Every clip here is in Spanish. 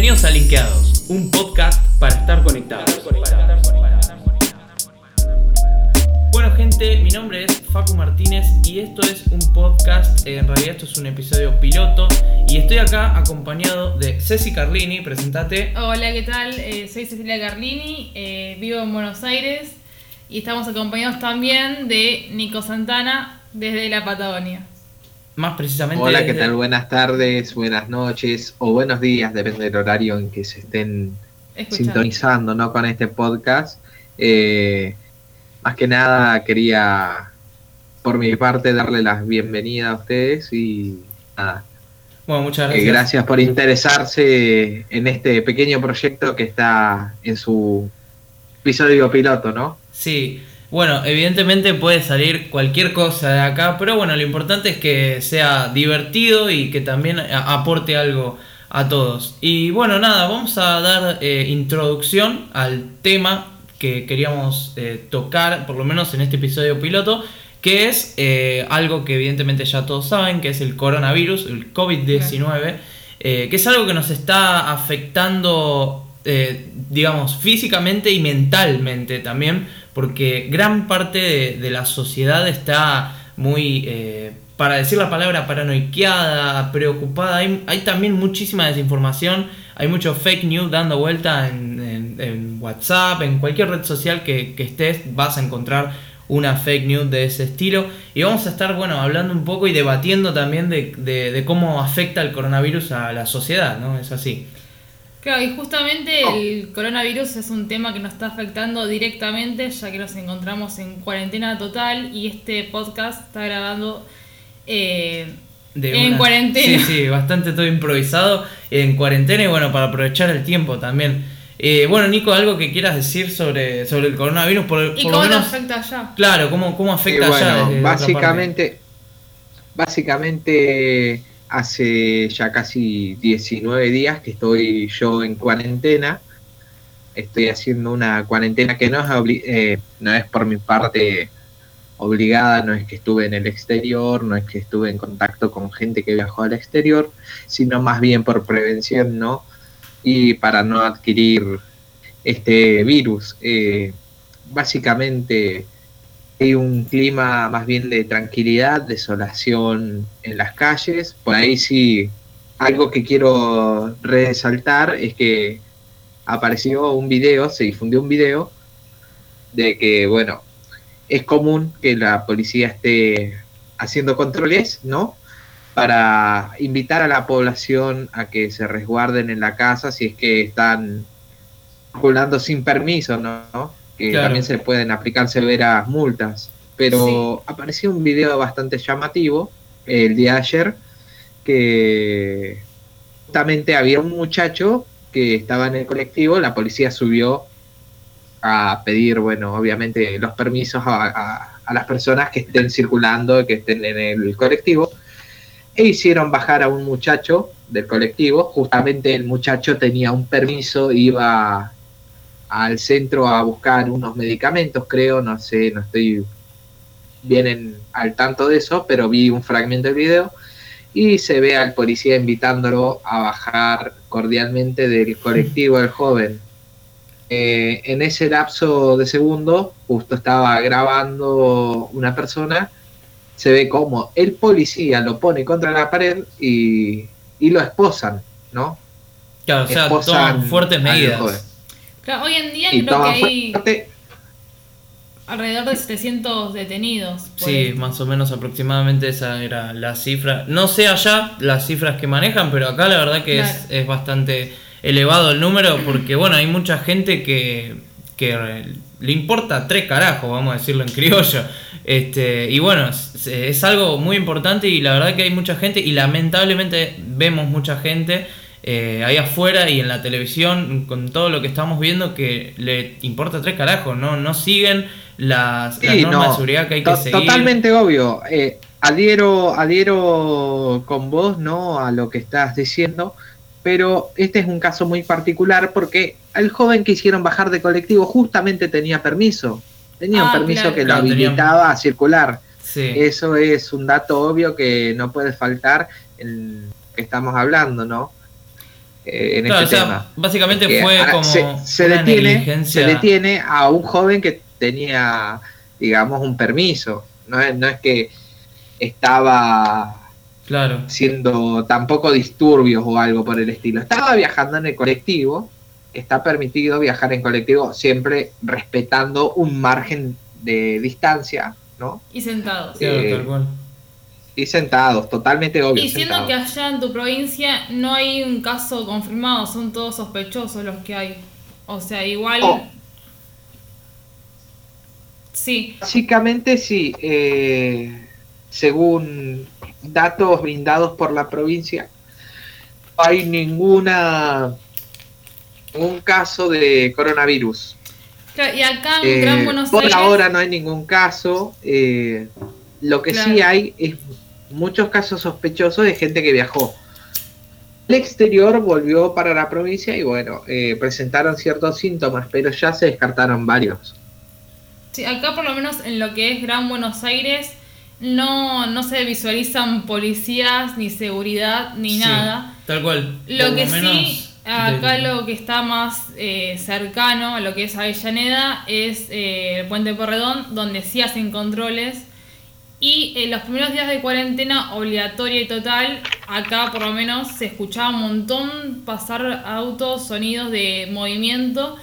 Bienvenidos a Linkeados, un podcast para estar conectados. Bueno gente, mi nombre es Facu Martínez y esto es un podcast, en realidad esto es un episodio piloto y estoy acá acompañado de Ceci Carlini, presentate. Hola, ¿qué tal? Eh, soy Cecilia Carlini, eh, vivo en Buenos Aires y estamos acompañados también de Nico Santana desde la Patagonia. Más precisamente. Hola, ¿qué tal? Buenas tardes, buenas noches o buenos días, depende del horario en que se estén sintonizando ¿no? con este podcast. Eh, más que nada quería, por mi parte, darle las bienvenidas a ustedes y nada. Bueno, muchas eh, gracias. gracias por interesarse en este pequeño proyecto que está en su episodio piloto, ¿no? Sí, bueno, evidentemente puede salir cualquier cosa de acá, pero bueno, lo importante es que sea divertido y que también aporte algo a todos. Y bueno, nada, vamos a dar eh, introducción al tema que queríamos eh, tocar, por lo menos en este episodio piloto, que es eh, algo que evidentemente ya todos saben, que es el coronavirus, el COVID-19, que es algo que nos está afectando, digamos, físicamente y mentalmente también porque gran parte de, la sociedad está muy, eh, para decir la palabra, paranoiqueada, preocupada. Hay, también muchísima desinformación, hay mucho fake news dando vuelta en, WhatsApp, en cualquier red social que, estés, vas a encontrar una fake news de ese estilo. Y vamos a estar, bueno, hablando un poco y debatiendo también de, de cómo afecta el coronavirus a la sociedad, ¿no? Es así. Claro, y justamente oh. el coronavirus es un tema que nos está afectando directamente, ya que nos encontramos en cuarentena total y este podcast está grabando eh, en cuarentena. Sí, sí, bastante todo improvisado en cuarentena y bueno, para aprovechar el tiempo también. Eh, bueno, Nico, algo que quieras decir sobre, sobre el coronavirus. Por, ¿Y cómo afecta allá? Claro, ¿cómo, cómo afecta allá? básicamente, básicamente hace ya casi 19 días que estoy yo en cuarentena. Estoy haciendo una cuarentena que no es, eh, no es por mi parte obligada, no es que estuve en el exterior, no es que estuve en contacto con gente que viajó al exterior, sino más bien por prevención, ¿no? Y para no adquirir este virus. Eh, básicamente hay un clima más bien de tranquilidad, desolación en las calles. Por ahí sí, algo que quiero resaltar es que apareció un video, se difundió un video de que, bueno, es común que la policía esté haciendo controles, ¿no? Para invitar a la población a que se resguarden en la casa si es que están circulando sin permiso, ¿no? Que también se pueden aplicar severas multas. Pero apareció un video bastante llamativo el día de ayer que justamente había un muchacho que estaba en el colectivo, la policía subió a pedir, bueno, obviamente los permisos a, a las personas que estén circulando, que estén en el colectivo, e hicieron bajar a un muchacho del colectivo, justamente el muchacho tenía un permiso, iba al centro a buscar unos medicamentos, creo, no sé, no estoy bien al tanto de eso, pero vi un fragmento del video y se ve al policía invitándolo a bajar cordialmente del colectivo del joven. Eh, en ese lapso de segundo, justo estaba grabando una persona, se ve como el policía lo pone contra la pared y, lo esposan, ¿no? Claro, o sea, toman fuertes medidas hoy en día creo que hay alrededor de 700 detenidos. Sí, más o menos aproximadamente esa era la cifra. No sé allá las cifras que manejan, pero acá la verdad que es, bastante elevado el número porque bueno, hay mucha gente que, que le importa tres carajos, vamos a decirlo en criollo. Este, y bueno, es, es, algo muy importante y la verdad que hay mucha gente y lamentablemente vemos mucha gente eh, ahí afuera y en la televisión con todo lo que estamos viendo que le importa tres carajos, no, no siguen las, normas de seguridad que hay que seguir. Totalmente obvio. Eh, adhiero, adhiero con vos ¿no? a lo que estás diciendo, pero este es un caso muy particular porque el joven que hicieron bajar de colectivo justamente tenía permiso. Tenía un ah, permiso que lo habilitaba a circular. Eso es un dato obvio que no puede faltar en que estamos hablando, ¿no? Eh, en Claro, este o sea, tema. básicamente Que fue ahora como se, se una detiene, negligencia. se detiene a un joven que tenía, digamos, un permiso. No es, no es que estaba Claro, haciendo tampoco disturbios o algo por el estilo. Estaba viajando en el colectivo. Está permitido viajar en colectivo siempre respetando un margen de distancia, ¿no? Y sentados. Claro, Eh, tal cual. Sentados, totalmente obvio. Sentados. que allá en tu provincia no hay un caso confirmado, son todos sospechosos los que hay. O sea, igual. Oh. Sí, Básicamente sí, eh, según datos brindados por la provincia, no hay ninguna ningún caso de coronavirus. Claro, y acá en Eh, Gran Buenos por Aires. ahora no hay ningún caso. eh, lo que sí hay es muchos casos sospechosos de gente que viajó. El exterior volvió para la provincia y bueno, eh, presentaron ciertos síntomas, pero ya se descartaron varios. Sí, acá por lo menos en lo que es Gran Buenos Aires no, no se visualizan policías, ni seguridad, ni Sí, nada. Tal cual. Lo Por que menos sí, acá lo que está más eh, cercano a lo que es Avellaneda es eh, el Puente Porredón, donde sí hacen controles. Y en los primeros días de cuarentena, obligatoria y total, acá por lo menos se escuchaba un montón pasar autos, sonidos de movimiento.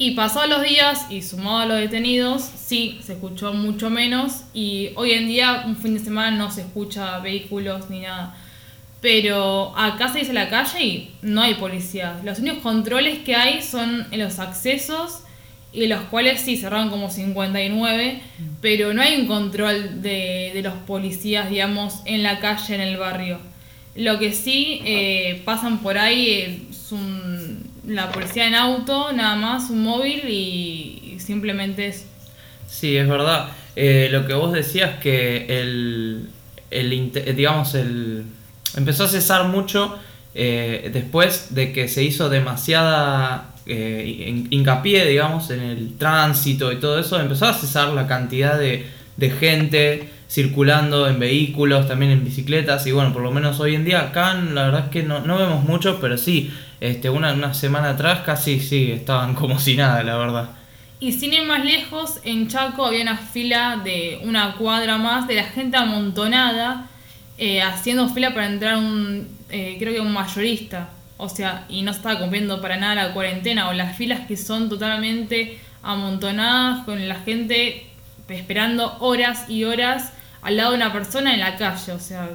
Y pasados los días y sumado a los detenidos, sí, se escuchó mucho menos. Y hoy en día, un fin de semana, no se escucha vehículos ni nada. Pero acá se dice la calle y no hay policía. Los únicos controles que hay son en los accesos y los cuales sí cerraron como 59, pero no hay un control de, de los policías, digamos, en la calle, en el barrio. Lo que sí eh, pasan por ahí es un- la policía en auto, nada más, un móvil y, simplemente es... Sí, es verdad. Eh, lo que vos decías que el, el digamos, el empezó a cesar mucho eh, después de que se hizo demasiada eh, hin- hincapié, digamos, en el tránsito y todo eso, empezó a cesar la cantidad de, gente circulando en vehículos, también en bicicletas, y bueno, por lo menos hoy en día acá la verdad es que no, no vemos mucho, pero sí, este, una, una semana atrás casi sí, estaban como si nada, la verdad. Y sin ir más lejos, en Chaco había una fila de una cuadra más de la gente amontonada, eh, haciendo fila para entrar un, eh, creo que un mayorista. O sea, y no estaba cumpliendo para nada la cuarentena, o las filas que son totalmente amontonadas con la gente esperando horas y horas al lado de una persona en la calle, o sea,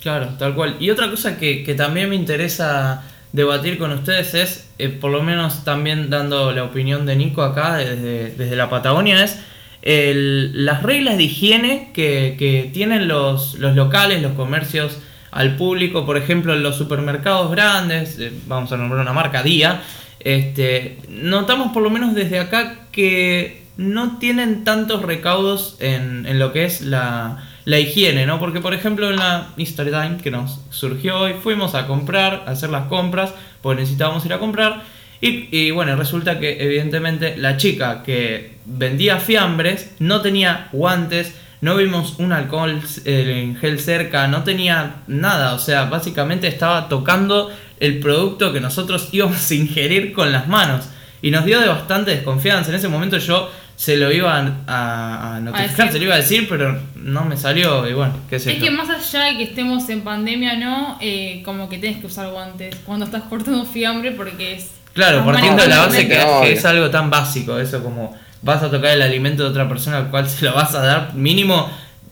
Claro, tal cual. Y otra cosa que, que también me interesa debatir con ustedes es, eh, por lo menos también dando la opinión de Nico acá desde, desde la Patagonia, es el- las reglas de higiene que, que tienen los, los locales, los comercios al público, por ejemplo, en los supermercados grandes, eh, vamos a nombrar una marca Día, este, notamos por lo menos desde acá que no tienen tantos recaudos en, en lo que es la, la higiene, ¿no? Porque, por ejemplo, en la History Time que nos surgió hoy, fuimos a comprar, a hacer las compras, porque necesitábamos ir a comprar. Y, y bueno, resulta que evidentemente la chica que vendía fiambres no tenía guantes, no vimos un alcohol eh, en gel cerca, no tenía nada, o sea, básicamente estaba tocando el producto que nosotros íbamos a ingerir con las manos. Y nos dio de bastante desconfianza. En ese momento yo se lo iba a, a- a notificar, decir. se lo iba a decir, pero no me salió y bueno, qué sé Es yo. que más allá de que estemos en pandemia no, eh, como que tienes que usar guantes cuando estás cortando fiambre porque es... Claro, partiendo de la base que es algo tan básico, eso como vas a tocar el alimento de otra persona al cual se lo vas a dar, mínimo,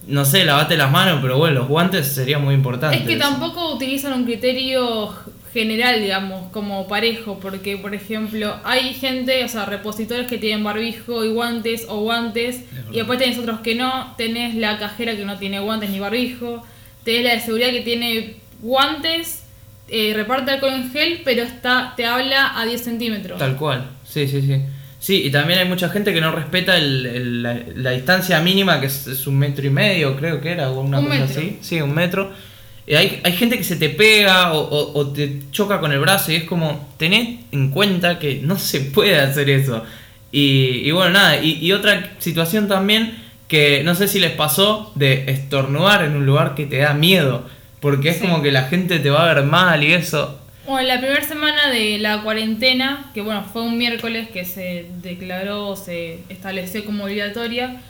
no sé, lavate las manos, pero bueno, los guantes sería muy importante. Es que eso. tampoco utilizan un criterio general, digamos, como parejo, porque por ejemplo hay gente, o sea, repositores que tienen barbijo y guantes o guantes, y después tenés otros que no, tenés la cajera que no tiene guantes ni barbijo, tenés la de seguridad que tiene guantes, eh, reparte alcohol en gel, pero está te habla a 10 centímetros. Tal cual, sí, sí, sí. Sí, y también hay mucha gente que no respeta el- el- la, la distancia mínima, que es, es un metro y medio, creo que era, o una Un cosa metro. así. Sí, un metro. Y hay, hay gente que se te pega o, o- o te choca con el brazo y es como, tened en cuenta que no se puede hacer eso. Y, y bueno, nada, y, y otra situación también que no sé si les pasó de estornudar en un lugar que te da miedo, porque es Sí. como que la gente te va a ver mal y eso. Bueno, la primera semana de la cuarentena, que bueno, fue un miércoles que se declaró, se estableció como obligatoria,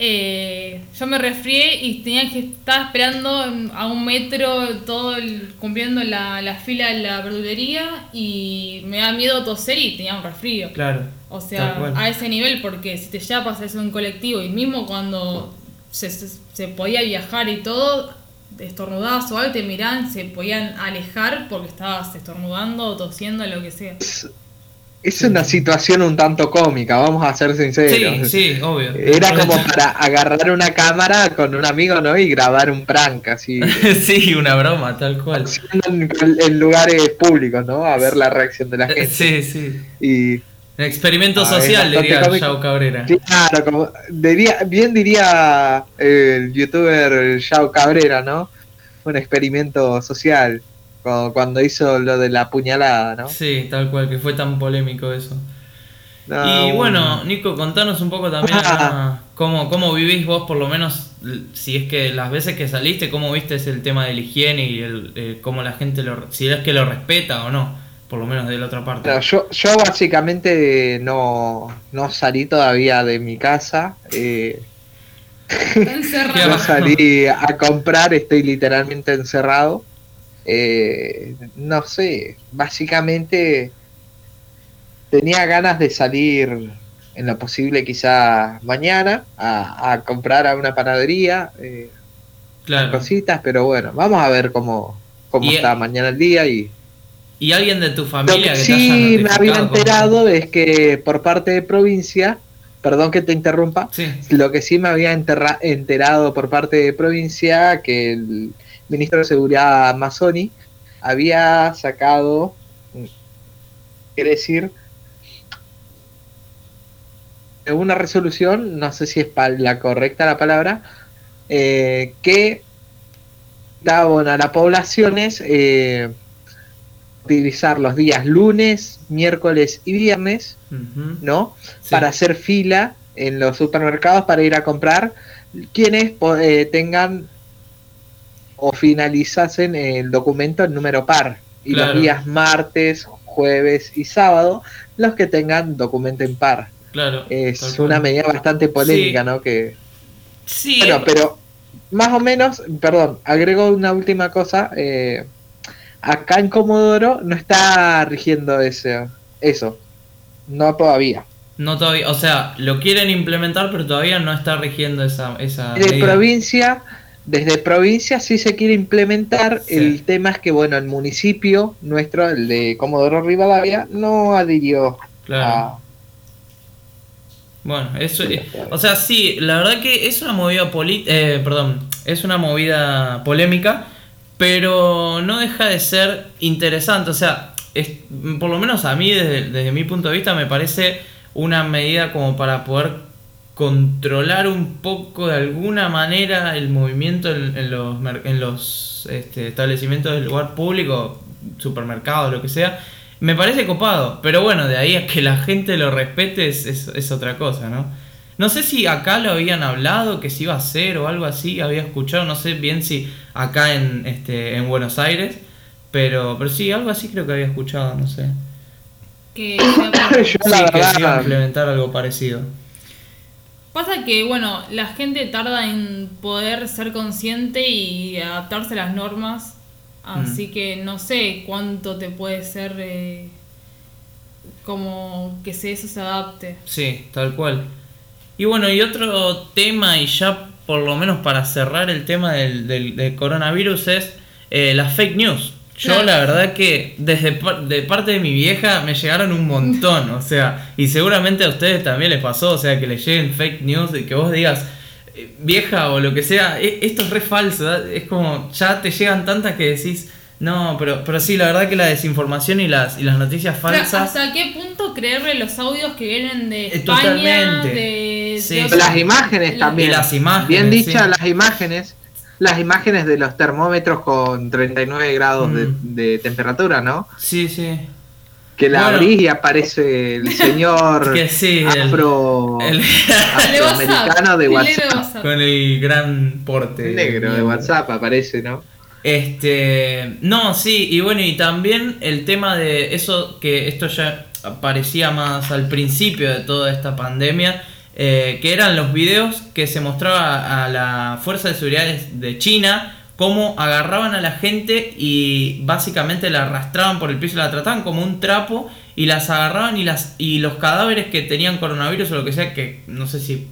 eh, yo me resfrié y tenía que estar esperando a un metro, todo cumpliendo la, la, fila de la verdulería y me da miedo toser y tenía un resfrío. Claro. O sea, a ese nivel, porque si te ya pasas en un colectivo y mismo cuando se, se, podía viajar y todo, estornudabas o algo, te miran, se podían alejar porque estabas estornudando o tosiendo, lo que sea. Es una situación un tanto cómica, vamos a ser sinceros. Sí, sí, obvio. Era como para agarrar una cámara con un amigo, ¿no? Y grabar un prank, así. sí, una broma, tal cual. En, lugares públicos, ¿no? A ver la reacción de la gente. Sí, sí. Y... Un experimento ah, social, diría Yao Cabrera. Claro, como diría, bien diría el youtuber Yao Cabrera, ¿no? Un experimento social cuando hizo lo de la puñalada, ¿no? Sí, tal cual, que fue tan polémico eso. y bueno, Nico, contanos un poco también ah. cómo, cómo vivís vos, por lo menos, si es que las veces que saliste, cómo viste el tema de la higiene y el, eh, cómo la gente lo, si es que lo respeta o no, por lo menos de la otra parte. yo, yo básicamente no, no salí todavía de mi casa. Eh, no salí a comprar, estoy literalmente encerrado. Eh, no sé, básicamente tenía ganas de salir en lo posible quizá mañana a, comprar a una panadería, eh, cositas, pero bueno, vamos a ver cómo, cómo está mañana el día y... ¿Y alguien de tu familia? que sí me había enterado es que por parte de provincia, perdón que te interrumpa, lo que sí me había enterado por parte de provincia que el ministro de Seguridad Mazzoni había sacado, quiere decir, una resolución, no sé si es la correcta la palabra, eh, que daba a las poblaciones eh, utilizar los días lunes, miércoles y viernes, ¿no? Para hacer fila en los supermercados para ir a comprar quienes eh, tengan o finalizasen el documento en número par. Y los días martes, jueves y sábado, los que tengan documento en par. Claro. Es una medida bastante polémica, ¿no? Que... Sí. Bueno, pero más o menos, perdón, agrego una última cosa. Eh, acá en Comodoro no está rigiendo ese, eso. No todavía. No todavía, o sea, lo quieren implementar, pero todavía no está rigiendo esa. esa de provincia desde provincia sí se quiere implementar, el tema es que, bueno, el municipio nuestro, el de Comodoro Rivadavia, no adhirió claro. Bueno, eso, o sea, sí, la verdad que es una movida eh, perdón, es una movida polémica, pero no deja de ser interesante, o sea, es, por lo menos a mí desde, desde mi punto de vista me parece una medida como para poder controlar un poco de alguna manera el movimiento en, los, en los este, establecimientos del lugar público, supermercados, lo que sea, me parece copado. Pero bueno, de ahí a que la gente lo respete es, es, otra cosa, ¿no? No sé si acá lo habían hablado, que se iba a hacer o algo así, había escuchado, no sé bien si acá en, este, en Buenos Aires, pero, pero sí, algo así creo que había escuchado, no sé. Que, sí, que se iba a implementar algo parecido. Pasa que, bueno, la gente tarda en poder ser consciente y adaptarse a las normas, así mm. que no sé cuánto te puede ser eh, como que se, eso se adapte. Sí, tal cual. Y bueno, y otro tema, y ya por lo menos para cerrar el tema del, del, coronavirus, es eh, las fake news. Yo la verdad que desde de parte de mi vieja me llegaron un montón, o sea, y seguramente a ustedes también les pasó, o sea, que le lleguen fake news y que vos digas, eh, vieja o lo que sea, e, esto es re falso, es como, ya te llegan tantas que decís, no, pero, pero sí, la verdad que la desinformación y las, y las noticias falsas... ¿Hasta qué punto creerle los audios que vienen de eh, Las imágenes también. las imágenes. Bien dichas las imágenes las imágenes de los termómetros con 39 grados mm. de, temperatura, ¿no? Sí, sí. Que la abrís y aparece el señor que sí, afro, el, afroamericano de WhatsApp. Con el gran porte. negro de WhatsApp aparece, ¿no? Este, no, sí, y bueno, y también el tema de eso, que esto ya aparecía más al principio de toda esta pandemia, eh, que eran los videos que se mostraba a la Fuerza de Seguridad de China, cómo agarraban a la gente y básicamente la arrastraban por el piso, la trataban como un trapo y las agarraban y, las, y los cadáveres que tenían coronavirus o lo que sea, que no sé si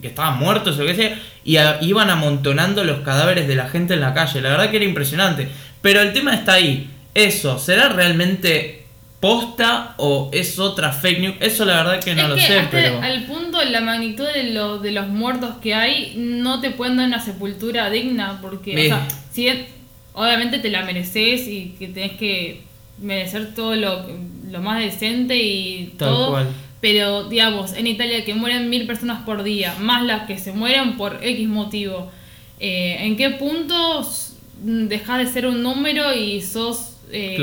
que estaban muertos o lo que sea, y iban amontonando los cadáveres de la gente en la calle. La verdad que era impresionante. Pero el tema está ahí. Eso, ¿será realmente posta o es otra fake news? Eso la verdad que no lo sé, pero... Al punto, la magnitud de, de los muertos que hay, no te pueden dar una sepultura digna, porque, o sea, si obviamente te la mereces y que tenés que merecer todo lo, lo más decente y Tal todo. Cual. Pero, digamos, en Italia que mueren mil personas por día, más las que se mueren por X motivo, eh, ¿en qué punto dejas de ser un número y sos eh,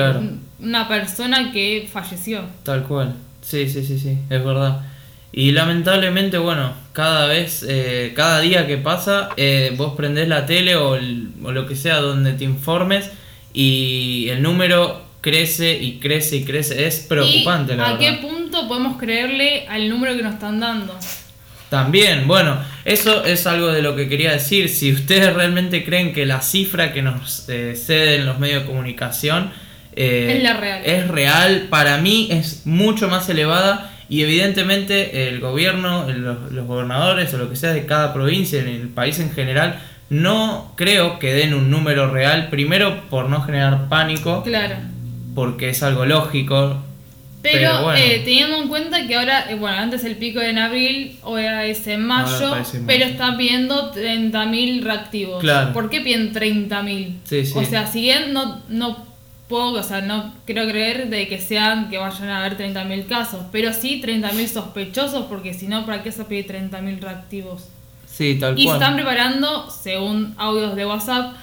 una persona que falleció? Tal cual. Sí, sí, sí, sí, es verdad. Y lamentablemente, bueno, cada vez, eh, cada día que pasa, vos prendés la tele o, o lo que sea donde te informes y el número crece y crece y crece. Es preocupante, la ¿A verdad. qué punto podemos creerle al número que nos están dando? También, bueno, eso es algo de lo que quería decir. Si ustedes realmente creen que la cifra que nos eh, ceden los medios de comunicación eh, es la real. Es real, para mí es mucho más elevada y evidentemente el gobierno, los, los gobernadores o lo que sea de cada provincia, en el país en general, no creo que den un número real, primero por no generar pánico. Claro porque es algo lógico. Pero, eh, teniendo en cuenta que ahora, eh, bueno, antes el pico era en abril, ahora es en mayo, pero están pidiendo 30.000 reactivos. Claro. ¿Por qué piden 30.000? Sí, sí. O sea, si bien no, no puedo, o sea, no quiero creer de que sean, que vayan a haber 30.000 casos, pero sí 30.000 sospechosos, porque si no, ¿para qué se pide 30.000 reactivos? Sí, tal y cual. Y están preparando, según audios de WhatsApp,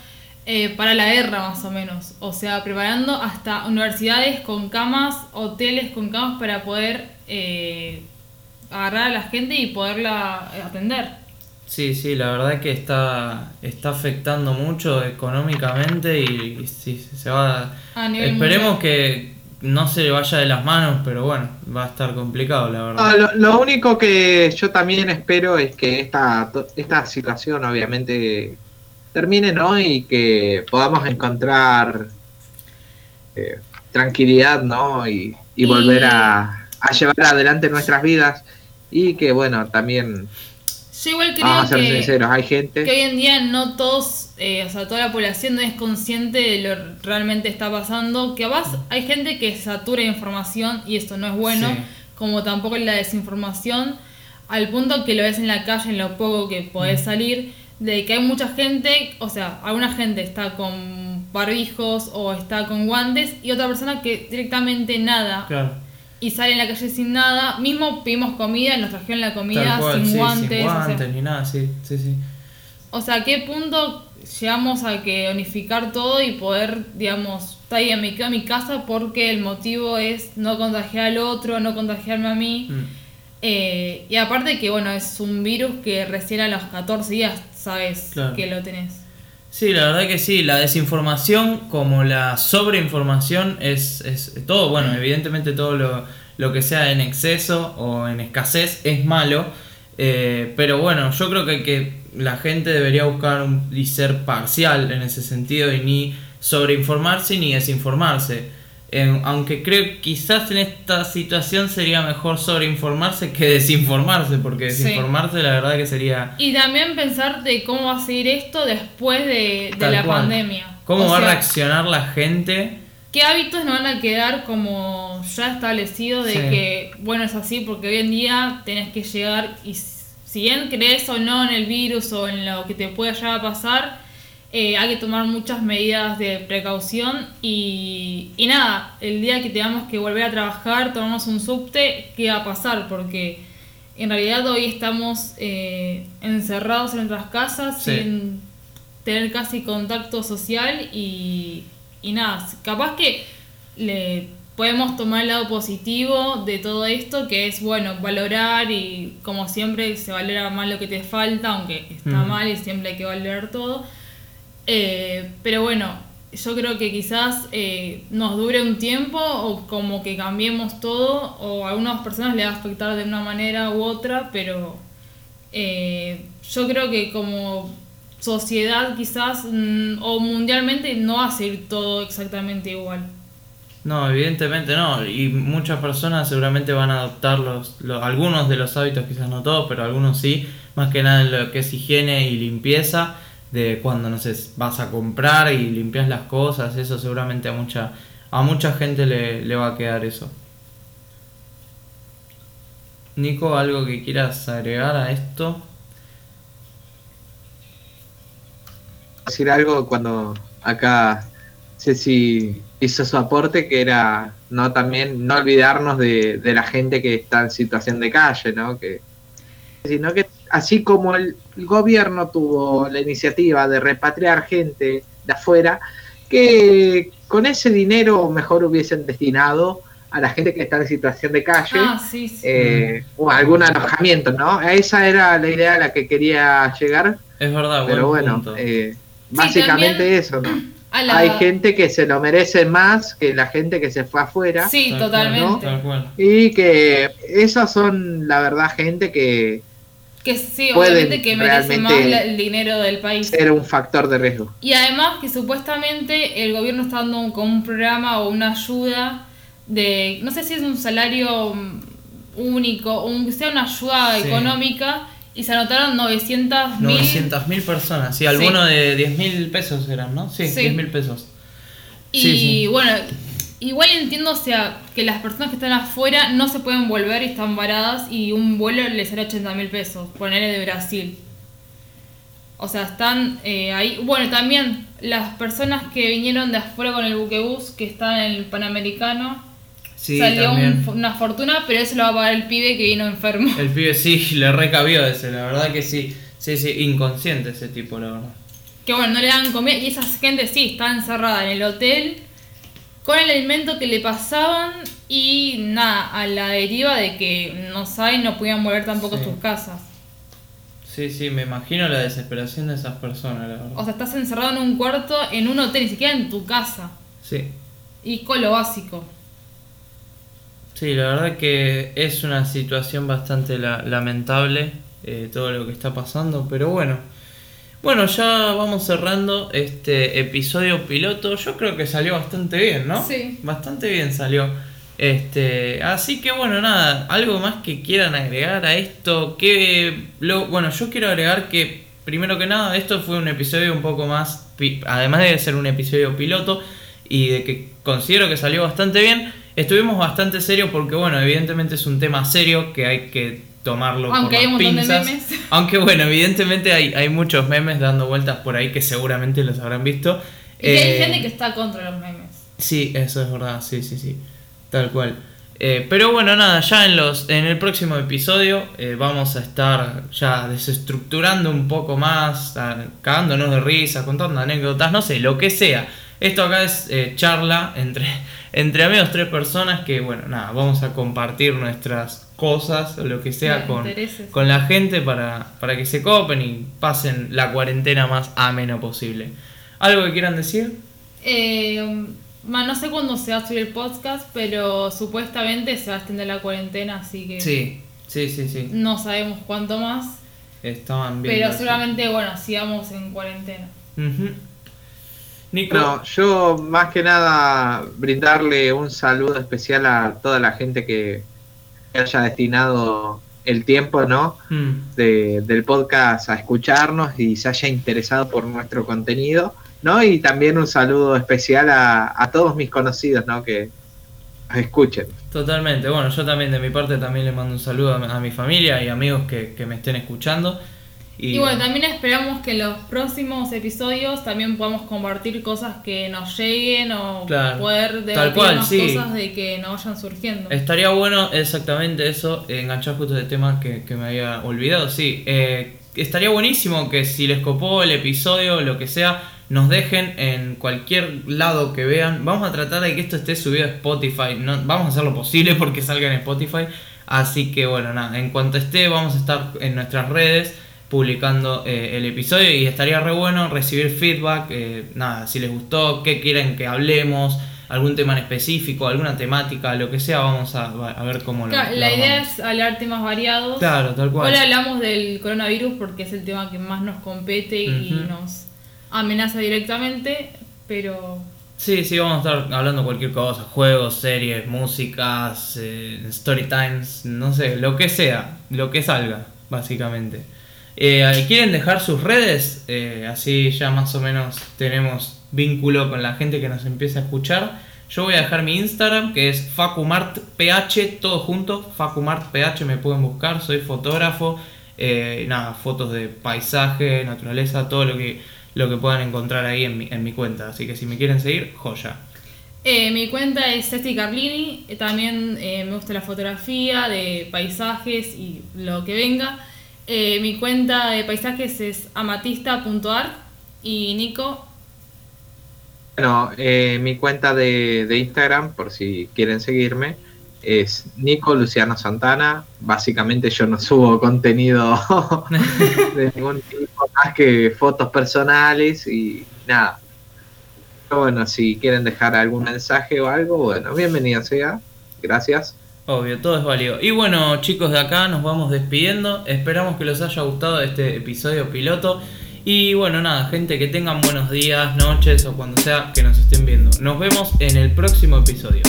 eh, para la guerra más o menos. O sea, preparando hasta universidades con camas, hoteles con camas para poder eh, agarrar a la gente y poderla atender. Sí, sí, la verdad que está, está afectando mucho económicamente y, sí, se va... A esperemos que no se le vaya de las manos, pero bueno, va a estar complicado, la verdad. lo, lo, único que yo también espero es que esta, esta situación, obviamente, termine, ¿no? Y que podamos encontrar eh, tranquilidad, ¿no? Y, y volver a, a, llevar adelante nuestras vidas. Y que, bueno, también. Yo igual creo vamos a ser que, sinceros, hay gente. Que hoy en día no todos, eh, o sea, toda la población no es consciente de lo que realmente está pasando. Que además hay gente que satura información y esto no es bueno, Sí. como tampoco la desinformación, al punto que lo ves en la calle, en lo poco que podés salir de que hay mucha gente, o sea, alguna gente está con barbijos o está con guantes y otra persona que directamente nada Claro. Y sale en la calle sin nada. Mismo pedimos comida, nos trajeron la comida cual, sin, sí, guantes, sin o sea- guantes ni nada, sí, sí, sí. o sea, ¿a qué punto llegamos a que unificar todo y poder, digamos, está ahí, me quedo en mi casa porque el motivo es no contagiar al otro, no contagiarme a mí? Mm. Eh, y aparte que, bueno, es un virus que recién a los 14 días sabes Claro. que lo tenés. Sí, la verdad que sí, la desinformación como la sobreinformación es, es todo, bueno, evidentemente todo lo, lo que sea en exceso o en escasez es malo, eh, pero bueno, yo creo que, que la gente debería buscar un, y ser parcial en ese sentido y ni sobreinformarse ni desinformarse. Eh, aunque creo que quizás en esta situación sería mejor sobreinformarse que desinformarse, porque Sí. desinformarse la verdad que sería... Y también pensar de cómo va a seguir esto después de, de la cual. pandemia. ¿Cómo O va a sea, reaccionar la gente? ¿Qué hábitos nos van a quedar como ya establecidos de Sí. que, bueno, es así porque hoy en día tenés que llegar y si bien crees o no en el virus o en lo que te pueda llegar a pasar, eh, hay que tomar muchas medidas de precaución y, y nada, el día que tengamos que volver a trabajar, tomamos un subte, ¿qué va a pasar? Porque en realidad hoy estamos eh, encerrados en nuestras casas Sí. sin tener casi contacto social y, y nada, capaz que le podemos tomar el lado positivo de todo esto, que es bueno, valorar y como siempre se valora más lo que te falta, aunque está Mm. mal y siempre hay que valorar todo. Eh, pero bueno, yo creo que quizás eh, nos dure un tiempo o como que cambiemos todo o a algunas personas le va a afectar de una manera u otra, pero eh, yo creo que como sociedad quizás mm, o mundialmente no va a ser todo exactamente igual. No, evidentemente no. Y muchas personas seguramente van a adoptar los, los, algunos de los hábitos, quizás no todos, pero algunos sí. Más que nada en lo que es higiene y limpieza, de cuando no sé, vas a comprar y limpias las cosas, eso seguramente a mucha, a mucha gente le, le va a quedar eso. Nico, ¿algo que quieras agregar a esto? Decir algo cuando acá Ceci hizo su aporte que era no también no olvidarnos de, de la gente que está en situación de calle, ¿no? Que, sino que así como el, el gobierno tuvo la iniciativa de repatriar gente de afuera, que con ese dinero mejor hubiesen destinado a la gente que está en situación de calle Ah, sí, sí. eh, o algún alojamiento, ¿no? Esa era la idea a la que quería llegar, Es verdad, pero buen bueno, punto. eh, básicamente eso, ¿no? La- Hay gente que se lo merece más que la gente que se fue afuera Sí, totalmente. Y que esas son, la verdad, gente que Que sí, obviamente que merece más la- el dinero del país. era un factor de riesgo. Y además que supuestamente el gobierno está dando un, como un programa o una ayuda de, no sé si es un salario mm, único o un- sea una ayuda Sí. económica y se anotaron 900 mil. 900 mil personas. Sí, alguno de 10 mil pesos eran, ¿no? Sí, Sí. 10 mil pesos. Y Sí, sí. bueno, igual entiendo, o sea, que las personas que están afuera no se pueden volver y están varadas y un vuelo les sale 80 mil pesos, ponerle de Brasil. O sea, están eh, ahí. Bueno, también las personas que vinieron de afuera con el buquebús, que están en el Panamericano, Sí, salió un- una fortuna, pero eso lo va a pagar el pibe que vino enfermo. El pibe sí, le recabió ese, la verdad que sí. Sí, sí, inconsciente ese tipo, la verdad. Que bueno, no le dan comida y esa gente sí está encerrada en el hotel con el alimento que le pasaban y nada, a la deriva de que no saben, no podían volver tampoco Sí. a sus casas. Sí, sí, me imagino la desesperación de esas personas, la verdad. O sea, estás encerrado en un cuarto, en un hotel, ni siquiera en tu casa. Sí. Y con lo básico. Sí, la verdad que es una situación bastante la- lamentable eh, todo lo que está pasando, pero bueno. Bueno, ya vamos cerrando este episodio piloto. Yo creo que salió bastante bien, ¿no? Sí. Bastante bien salió. Este, así que bueno, nada, algo más que quieran agregar a esto, que lo, bueno, yo quiero agregar que primero que nada, esto fue un episodio un poco más además de ser un episodio piloto y de que considero que salió bastante bien, estuvimos bastante serios porque bueno, evidentemente es un tema serio que hay que tomarlo Aunque por hay un montón de pinzas. memes. Aunque bueno, evidentemente hay, hay muchos memes dando vueltas por ahí que seguramente los habrán visto. Y hay Eh, gente que está contra los memes. Sí, eso es verdad, sí, sí, sí. Tal cual. Eh, pero bueno, nada, ya en los en el próximo episodio eh, vamos a estar ya desestructurando un poco más, cagándonos de risa, contando anécdotas, no sé, lo que sea. Esto acá es eh, charla entre, entre amigos, tres personas que, bueno, nada, vamos a compartir nuestras cosas o lo que sea con, con la gente para, para que se copen y pasen la cuarentena más ameno posible. ¿Algo que quieran decir? Eh, ma, no sé cuándo se va a subir el podcast, pero supuestamente se va a extender la cuarentena, así que Sí, sí, sí, sí. no sabemos cuánto más. Estaban bien. Pero seguramente, bueno, sigamos en cuarentena. Nico. No, yo más que nada brindarle un saludo especial a toda la gente que haya destinado el tiempo, ¿no? Mm, de- del podcast a escucharnos y se haya interesado por nuestro contenido, ¿no? Y también un saludo especial a, a todos mis conocidos, ¿no? Que nos escuchen. totalmente. Bueno, yo también de mi parte también le mando un saludo a, a mi familia y amigos que, que me estén escuchando. Y, Y bueno, también esperamos que en los próximos episodios también podamos compartir cosas que nos lleguen o Claro, poder debatir cual, más sí. cosas de que nos vayan surgiendo. Estaría bueno exactamente eso, enganchar justo el tema que, que me había olvidado. Sí, eh, estaría buenísimo que si les copó el episodio, lo que sea, nos dejen en cualquier lado que vean. Vamos a tratar de que esto esté subido a Spotify. No, vamos a hacer lo posible porque salga en Spotify. Así que bueno, nada, en cuanto esté, vamos a estar en nuestras redes. Publicando eh, el episodio y estaría re bueno recibir feedback, eh, nada, si les gustó, qué quieren que hablemos, algún tema en específico, alguna temática, lo que sea, vamos a, a ver cómo claro, lo... La idea es hablar temas variados. Claro, tal cual. Hoy hablamos del coronavirus porque es el tema que más nos compete y nos amenaza directamente, pero... Sí, sí, vamos a estar hablando cualquier cosa, juegos, series, músicas, eh, story times, no sé, lo que sea, lo que salga, básicamente. Eh, ¿Quieren dejar sus redes? Eh, así ya más o menos tenemos vínculo con la gente que nos empieza a escuchar. Yo voy a dejar mi Instagram, que es facumartph, todo junto, facumartph, me pueden buscar, soy fotógrafo, eh, nada, fotos de paisaje, naturaleza, todo lo que, lo que puedan encontrar ahí en mi, en mi cuenta. Así que si me quieren seguir, joya. mi cuenta es Cesti Carlini, también me gusta la fotografía de paisajes y lo que venga. Eh, mi cuenta de paisajes es amatista.ar y Nico. Bueno, eh, mi cuenta de, Instagram, por si quieren seguirme, es Nico Luciano Santana. Básicamente yo no subo contenido de ningún tipo más que fotos personales y nada. Pero bueno, si quieren dejar algún mensaje o algo, bueno, bienvenido sea. Gracias. Obvio, todo es válido. Y bueno, chicos de acá, nos vamos despidiendo. Esperamos que les haya gustado este episodio piloto. Y bueno, nada, gente, que tengan buenos días, noches o cuando sea que nos estén viendo. Nos vemos en el próximo episodio.